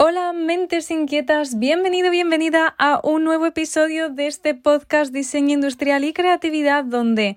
Hola mentes inquietas, bienvenido, bienvenida a un nuevo episodio de este podcast Diseño Industrial y Creatividad donde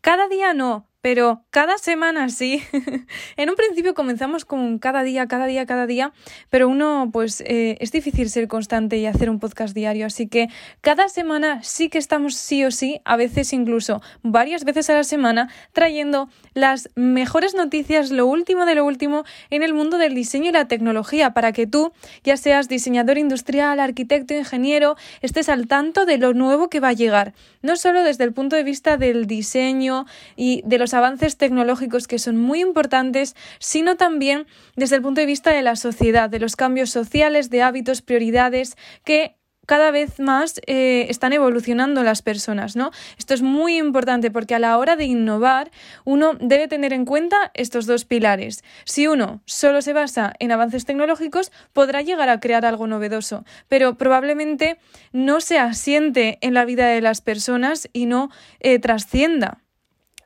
cada día no, pero cada semana sí. en un principio comenzamos con cada día, cada día, cada día, pero uno pues eh, es difícil ser constante y hacer un podcast diario, así que cada semana sí que estamos sí o sí, a veces incluso varias veces a la semana, trayendo las mejores noticias, lo último de lo último en el mundo del diseño y la tecnología, para que tú, ya seas diseñador industrial, arquitecto, ingeniero, estés al tanto de lo nuevo que va a llegar, no solo desde el punto de vista del diseño y de los avances tecnológicos que son muy importantes, sino también desde el punto de vista de la sociedad, de los cambios sociales, de hábitos, prioridades que cada vez más eh, están evolucionando las personas, ¿no? Esto es muy importante porque a la hora de innovar uno debe tener en cuenta estos dos pilares. Si uno solo se basa en avances tecnológicos, podrá llegar a crear algo novedoso, pero probablemente no se asiente en la vida de las personas y no eh, trascienda.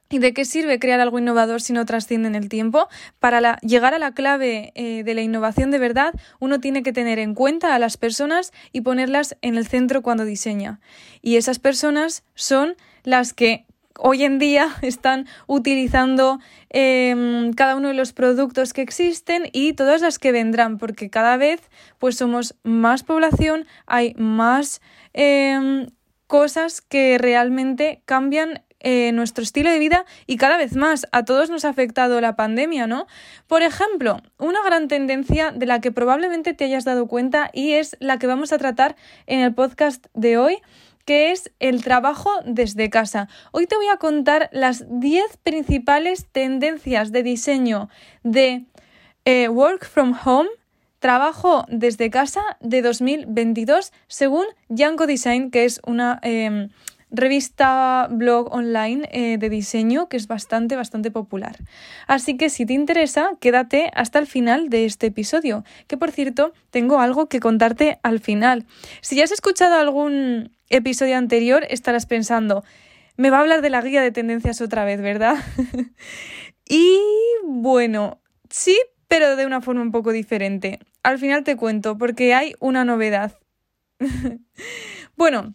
¿Y de qué sirve crear algo innovador si no trasciende en el tiempo? Para llegar a la clave eh, de la innovación de verdad, uno tiene que tener en cuenta a las personas y ponerlas en el centro cuando diseña. Y esas personas son las que hoy en día están utilizando em, cada uno de los productos que existen y todas las que vendrán, porque cada vez pues somos más población, hay más em, cosas que realmente cambian eh, nuestro estilo de vida y cada vez más a todos nos ha afectado la pandemia, ¿no? Por ejemplo, una gran tendencia de la que probablemente te hayas dado cuenta y es la que vamos a tratar en el podcast de hoy que es el trabajo desde casa. Hoy te voy a contar las 10 principales tendencias de diseño de eh, Work from Home, trabajo desde casa de 2022, según Yanko Design, que es una em, revista blog online eh, de diseño que es bastante, bastante popular. Así que si te interesa, quédate hasta el final de este episodio, que por cierto, tengo algo que contarte al final. Si ya has escuchado algún episodio anterior, estarás pensando, me va a hablar de la guía de tendencias otra vez, ¿verdad? y bueno, sí, pero de una forma un poco diferente. Al final te cuento, porque hay una novedad. bueno,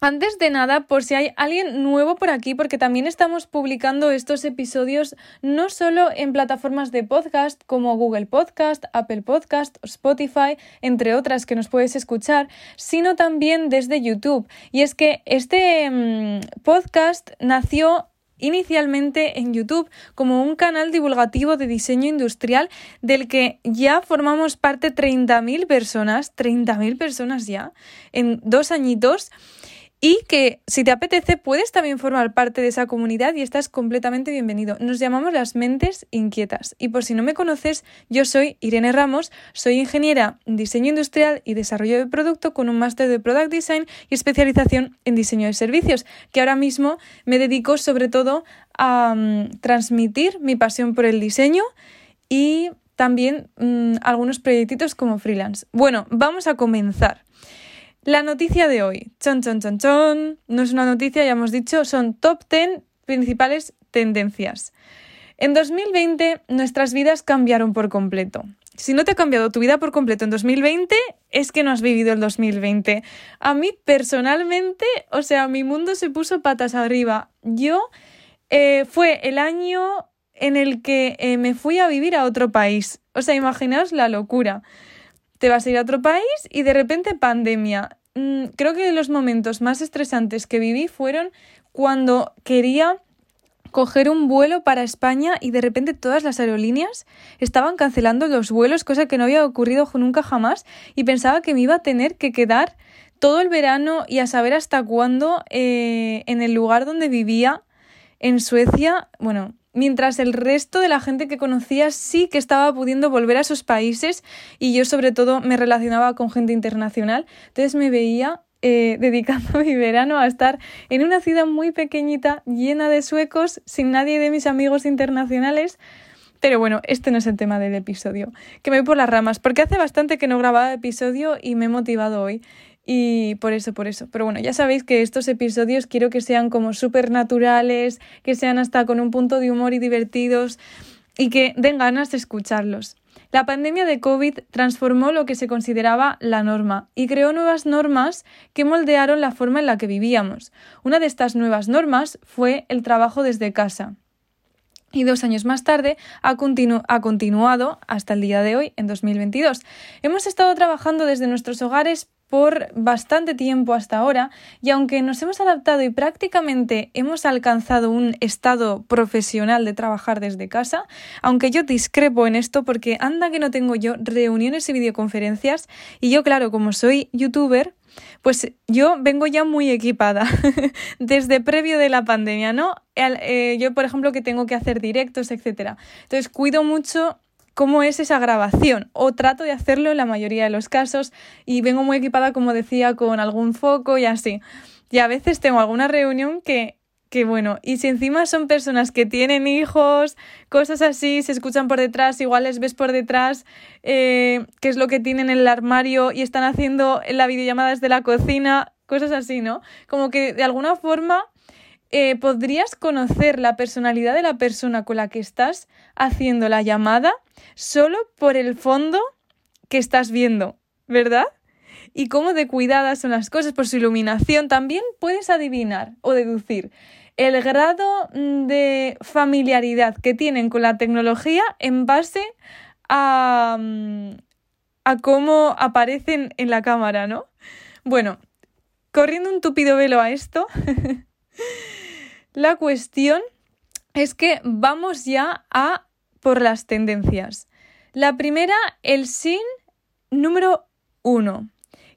antes de nada, por si hay alguien nuevo por aquí, porque también estamos publicando estos episodios no solo en plataformas de podcast como Google Podcast, Apple Podcast, Spotify, entre otras que nos puedes escuchar, sino también desde YouTube. Y es que este mm, podcast nació inicialmente en YouTube como un canal divulgativo de diseño industrial del que ya formamos parte 30.000 personas, 30.000 personas ya, en dos añitos. Y que si te apetece puedes también formar parte de esa comunidad y estás completamente bienvenido. Nos llamamos las mentes inquietas. Y por si no me conoces, yo soy Irene Ramos, soy ingeniera en diseño industrial y desarrollo de producto con un máster de Product Design y especialización en diseño de servicios, que ahora mismo me dedico sobre todo a mm, transmitir mi pasión por el diseño y también mm, algunos proyectitos como freelance. Bueno, vamos a comenzar. La noticia de hoy, chon, chon, chon, chon, no es una noticia, ya hemos dicho, son top 10 principales tendencias. En 2020 nuestras vidas cambiaron por completo. Si no te ha cambiado tu vida por completo en 2020, es que no has vivido el 2020. A mí personalmente, o sea, mi mundo se puso patas arriba. Yo eh, fue el año en el que eh, me fui a vivir a otro país. O sea, imaginaos la locura. Te vas a ir a otro país y de repente pandemia. Mm, creo que los momentos más estresantes que viví fueron cuando quería coger un vuelo para España y de repente todas las aerolíneas estaban cancelando los vuelos, cosa que no había ocurrido nunca jamás, y pensaba que me iba a tener que quedar todo el verano y a saber hasta cuándo eh, en el lugar donde vivía en Suecia. Bueno, mientras el resto de la gente que conocía sí que estaba pudiendo volver a sus países y yo sobre todo me relacionaba con gente internacional, entonces me veía eh, dedicando mi verano a estar en una ciudad muy pequeñita, llena de suecos, sin nadie de mis amigos internacionales. Pero bueno, este no es el tema del episodio, que me voy por las ramas, porque hace bastante que no grababa episodio y me he motivado hoy. Y por eso, por eso. Pero bueno, ya sabéis que estos episodios quiero que sean como súper naturales, que sean hasta con un punto de humor y divertidos y que den ganas de escucharlos. La pandemia de COVID transformó lo que se consideraba la norma y creó nuevas normas que moldearon la forma en la que vivíamos. Una de estas nuevas normas fue el trabajo desde casa. Y dos años más tarde ha, ha, continuado hasta el día de hoy, en 2022. Hemos estado trabajando desde nuestros hogares por bastante tiempo hasta ahora y aunque nos hemos adaptado y prácticamente hemos alcanzado un estado profesional de trabajar desde casa, aunque yo discrepo en esto porque anda que no tengo yo reuniones y videoconferencias y yo claro, como soy youtuber, pues yo vengo ya muy equipada desde previo de la pandemia, ¿no? Eh, yo, por ejemplo, que tengo que hacer directos, etcétera. Entonces, cuido mucho cómo es esa grabación o trato de hacerlo en la mayoría de los casos y vengo muy equipada, como decía, con algún foco y así. Y a veces tengo alguna reunión que, que bueno, y si encima son personas que tienen hijos, cosas así, se escuchan por detrás, igual les ves por detrás eh, qué es lo que tienen en el armario y están haciendo la videollamada desde la cocina, cosas así, ¿no? Como que de alguna forma eh, podrías conocer la personalidad de la persona con la que estás haciendo la llamada solo por el fondo que estás viendo, ¿verdad? Y cómo de cuidadas son las cosas por su iluminación. También puedes adivinar o deducir el grado mm, de familiaridad que tienen con la tecnología en base a, mm, a cómo aparecen en la cámara, ¿no? Bueno, corriendo un tupido velo a esto. La cuestión es que vamos ya a por las tendencias. La primera, el sin número uno,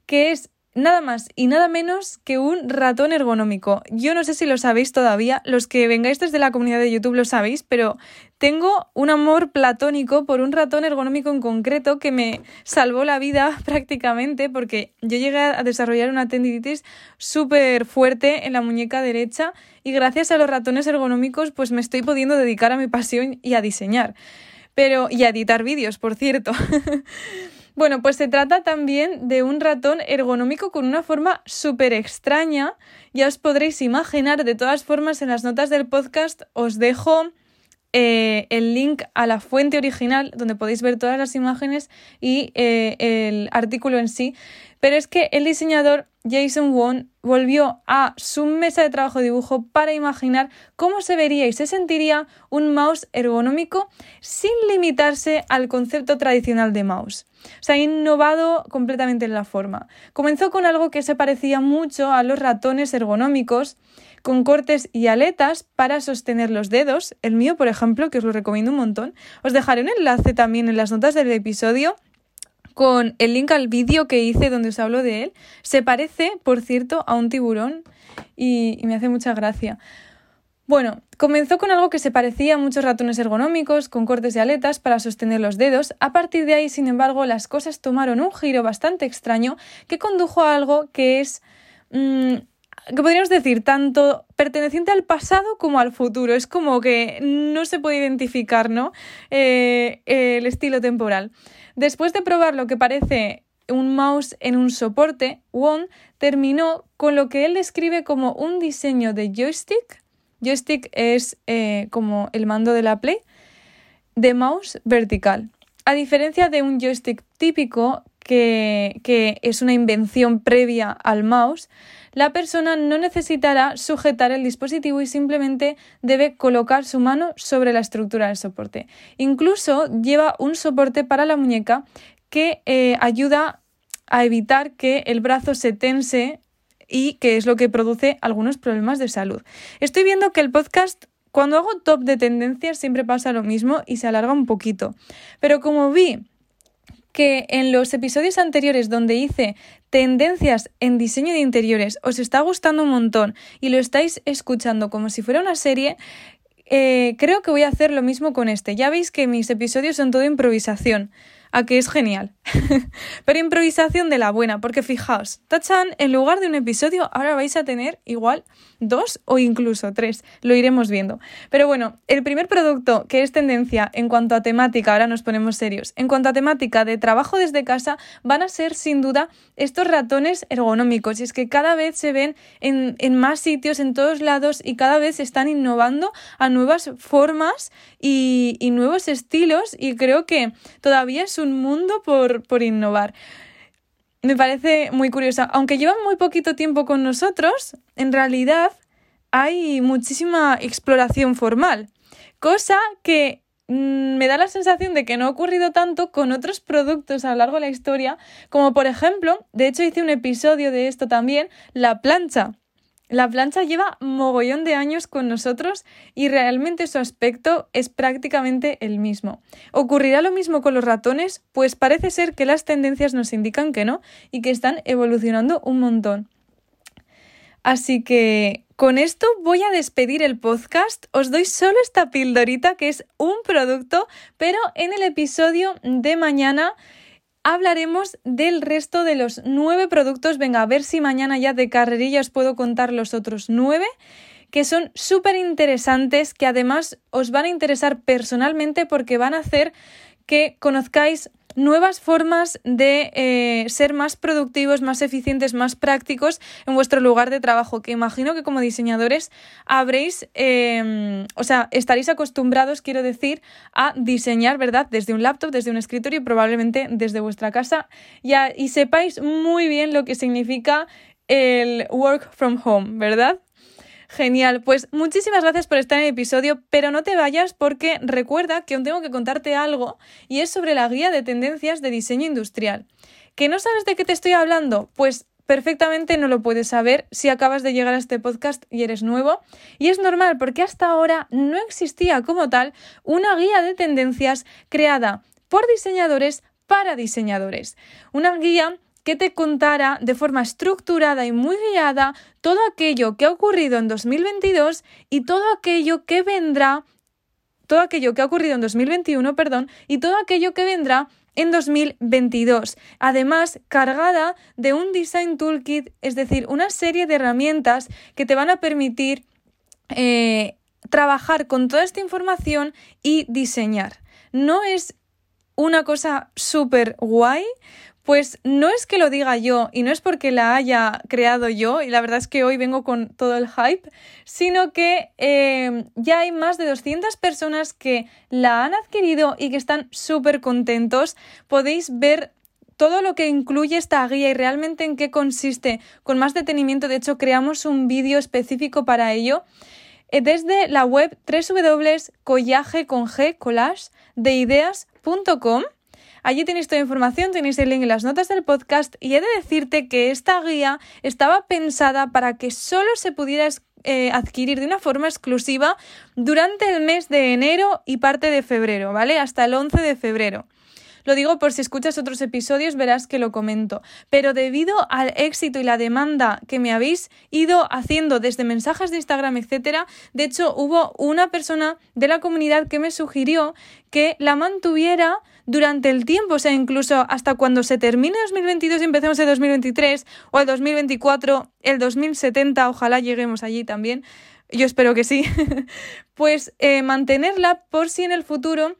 que es nada más y nada menos que un ratón ergonómico. Yo no sé si lo sabéis todavía, los que vengáis desde la comunidad de YouTube lo sabéis, pero tengo un amor platónico por un ratón ergonómico en concreto que me salvó la vida prácticamente porque yo llegué a desarrollar una tendinitis súper fuerte en la muñeca derecha y gracias a los ratones ergonómicos pues me estoy pudiendo dedicar a mi pasión y a diseñar. Pero y a editar vídeos, por cierto. Bueno, pues se trata también de un ratón ergonómico con una forma súper extraña. Ya os podréis imaginar, de todas formas, en las notas del podcast os dejo eh, el link a la fuente original donde podéis ver todas las imágenes y eh, el artículo en sí. Pero es que el diseñador Jason Wong volvió a su mesa de trabajo de dibujo para imaginar cómo se vería y se sentiría un mouse ergonómico sin limitarse al concepto tradicional de mouse. Se ha innovado completamente en la forma. Comenzó con algo que se parecía mucho a los ratones ergonómicos, con cortes y aletas para sostener los dedos. El mío, por ejemplo, que os lo recomiendo un montón. Os dejaré un enlace también en las notas del episodio con el link al vídeo que hice donde os hablo de él. Se parece, por cierto, a un tiburón y, me hace mucha gracia. Bueno, comenzó con algo que se parecía a muchos ratones ergonómicos, con cortes de aletas para sostener los dedos. A partir de ahí, sin embargo, las cosas tomaron un giro bastante extraño que condujo a algo que es mm, que podríamos decir, tanto perteneciente al pasado como al futuro. Es como que no se puede identificar, ¿no? Eh, el estilo temporal. Después de probar lo que parece un mouse en un soporte, Wong terminó con lo que él describe como un diseño de joystick. Joystick es eh, como el mando de la Play, de mouse vertical. A diferencia de un joystick típico, que, que es una invención previa al mouse, la persona no necesitará sujetar el dispositivo y simplemente debe colocar su mano sobre la estructura del soporte. Incluso lleva un soporte para la muñeca que eh, ayuda a evitar que el brazo se tense y que es lo que produce algunos problemas de salud. Estoy viendo que el podcast cuando hago top de tendencias siempre pasa lo mismo y se alarga un poquito. Pero como vi que en los episodios anteriores donde hice tendencias en diseño de interiores os está gustando un montón y lo estáis escuchando como si fuera una serie, eh, creo que voy a hacer lo mismo con este. Ya veis que mis episodios son todo improvisación, a que es genial. Pero improvisación de la buena, porque fijaos, Tachan, en lugar de un episodio, ahora vais a tener igual dos o incluso tres. Lo iremos viendo. Pero bueno, el primer producto que es tendencia en cuanto a temática, ahora nos ponemos serios, en cuanto a temática de trabajo desde casa, van a ser sin duda estos ratones ergonómicos. Y es que cada vez se ven en, más sitios, en todos lados, y cada vez están innovando a nuevas formas y, y nuevos estilos. Y creo que todavía es un mundo por, por innovar me parece muy curiosa. Aunque llevan muy poquito tiempo con nosotros, en realidad hay muchísima exploración formal, cosa que mm, me da la sensación de que no ha ocurrido tanto con otros productos a lo largo de la historia, como por ejemplo, de hecho hice un episodio de esto también, la plancha. La plancha lleva mogollón de años con nosotros y realmente su aspecto es prácticamente el mismo. ¿Ocurrirá lo mismo con los ratones? Pues parece ser que las tendencias nos indican que no y que están evolucionando un montón. Así que con esto voy a despedir el podcast. Os doy solo esta pildorita que es un producto, pero en el episodio de mañana hablaremos del resto de los nueve productos. Venga, a ver si mañana ya de carrerilla os puedo contar los otros nueve que son súper interesantes, que además os van a interesar personalmente porque van a hacer que conozcáis nuevas formas de eh, ser más productivos, más eficientes, más prácticos en vuestro lugar de trabajo, que imagino que como diseñadores habréis, em, o sea, estaréis acostumbrados, quiero decir, a diseñar, ¿verdad? Desde un laptop, desde un escritorio y probablemente desde vuestra casa ya, y sepáis muy bien lo que significa el work from home, ¿verdad? Genial, pues muchísimas gracias por estar en el episodio, pero no te vayas porque recuerda que aún tengo que contarte algo y es sobre la guía de tendencias de diseño industrial. ¿Que no sabes de qué te estoy hablando? Pues perfectamente no lo puedes saber si acabas de llegar a este podcast y eres nuevo. Y es normal porque hasta ahora no existía como tal una guía de tendencias creada por diseñadores para diseñadores. Una guía que te contara de forma estructurada y muy guiada todo aquello que ha ocurrido en 2022 y todo aquello que vendrá, todo aquello que ha ocurrido en 2021, perdón, y todo aquello que vendrá en 2022. Además, cargada de un Design Toolkit, es decir, una serie de herramientas que te van a permitir eh, trabajar con toda esta información y diseñar. No es una cosa súper guay pues no es que lo diga yo y no es porque la haya creado yo, y la verdad es que hoy vengo con todo el hype, sino que eh, ya hay más de 200 personas que la han adquirido y que están súper contentos. Podéis ver todo lo que incluye esta guía y realmente en qué consiste con más detenimiento. De hecho, creamos un vídeo específico para ello eh, desde la web www.collagecollage.com Allí tenéis toda la información, tenéis el link en las notas del podcast y he de decirte que esta guía estaba pensada para que solo se pudiera eh, adquirir de una forma exclusiva durante el mes de enero y parte de febrero, ¿vale? Hasta el 11 de febrero. Lo digo por si escuchas otros episodios, verás que lo comento. Pero debido al éxito y la demanda que me habéis ido haciendo desde mensajes de Instagram, etcétera, de hecho hubo una persona de la comunidad que me sugirió que la mantuviera durante el tiempo, o sea, incluso hasta cuando se termine 2022 y empecemos el 2023 o el 2024, el 2070, ojalá lleguemos allí también, yo espero que sí, pues eh, mantenerla por si en el futuro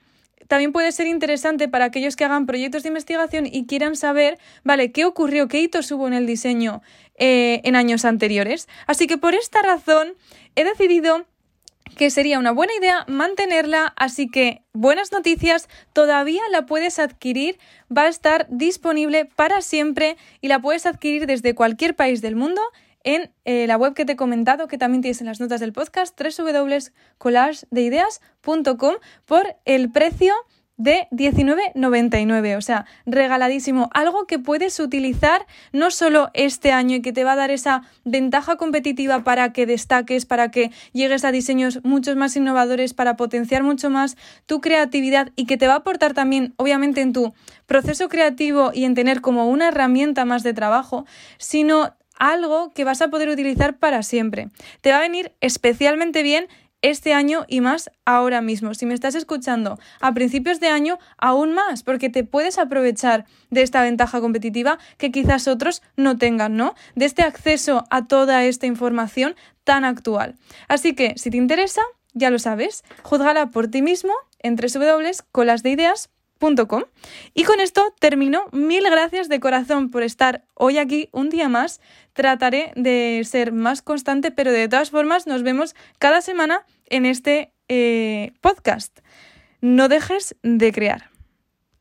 también puede ser interesante para aquellos que hagan proyectos de investigación y quieran saber, vale, qué ocurrió, qué hitos hubo en el diseño eh, en años anteriores. Así que por esta razón he decidido que sería una buena idea mantenerla, así que buenas noticias, todavía la puedes adquirir, va a estar disponible para siempre y la puedes adquirir desde cualquier país del mundo en eh, la web que te he comentado, que también tienes en las notas del podcast, www.collagedeideas.com por el precio de 19,99, o sea, regaladísimo, algo que puedes utilizar no solo este año y que te va a dar esa ventaja competitiva para que destaques, para que llegues a diseños mucho más innovadores, para potenciar mucho más tu creatividad y que te va a aportar también, obviamente, en tu proceso creativo y en tener como una herramienta más de trabajo, sino algo que vas a poder utilizar para siempre. Te va a venir especialmente bien este año y más ahora mismo. Si me estás escuchando a principios de año, aún más, porque te puedes aprovechar de esta ventaja competitiva que quizás otros no tengan, ¿no? De este acceso a toda esta información tan actual. Así que, si te interesa, ya lo sabes, juzgala por ti mismo en www.colasdeideas.com y con esto termino. Mil gracias de corazón por estar hoy aquí un día más. Trataré de ser más constante, pero de todas formas nos vemos cada semana en este eh, podcast. No dejes de crear.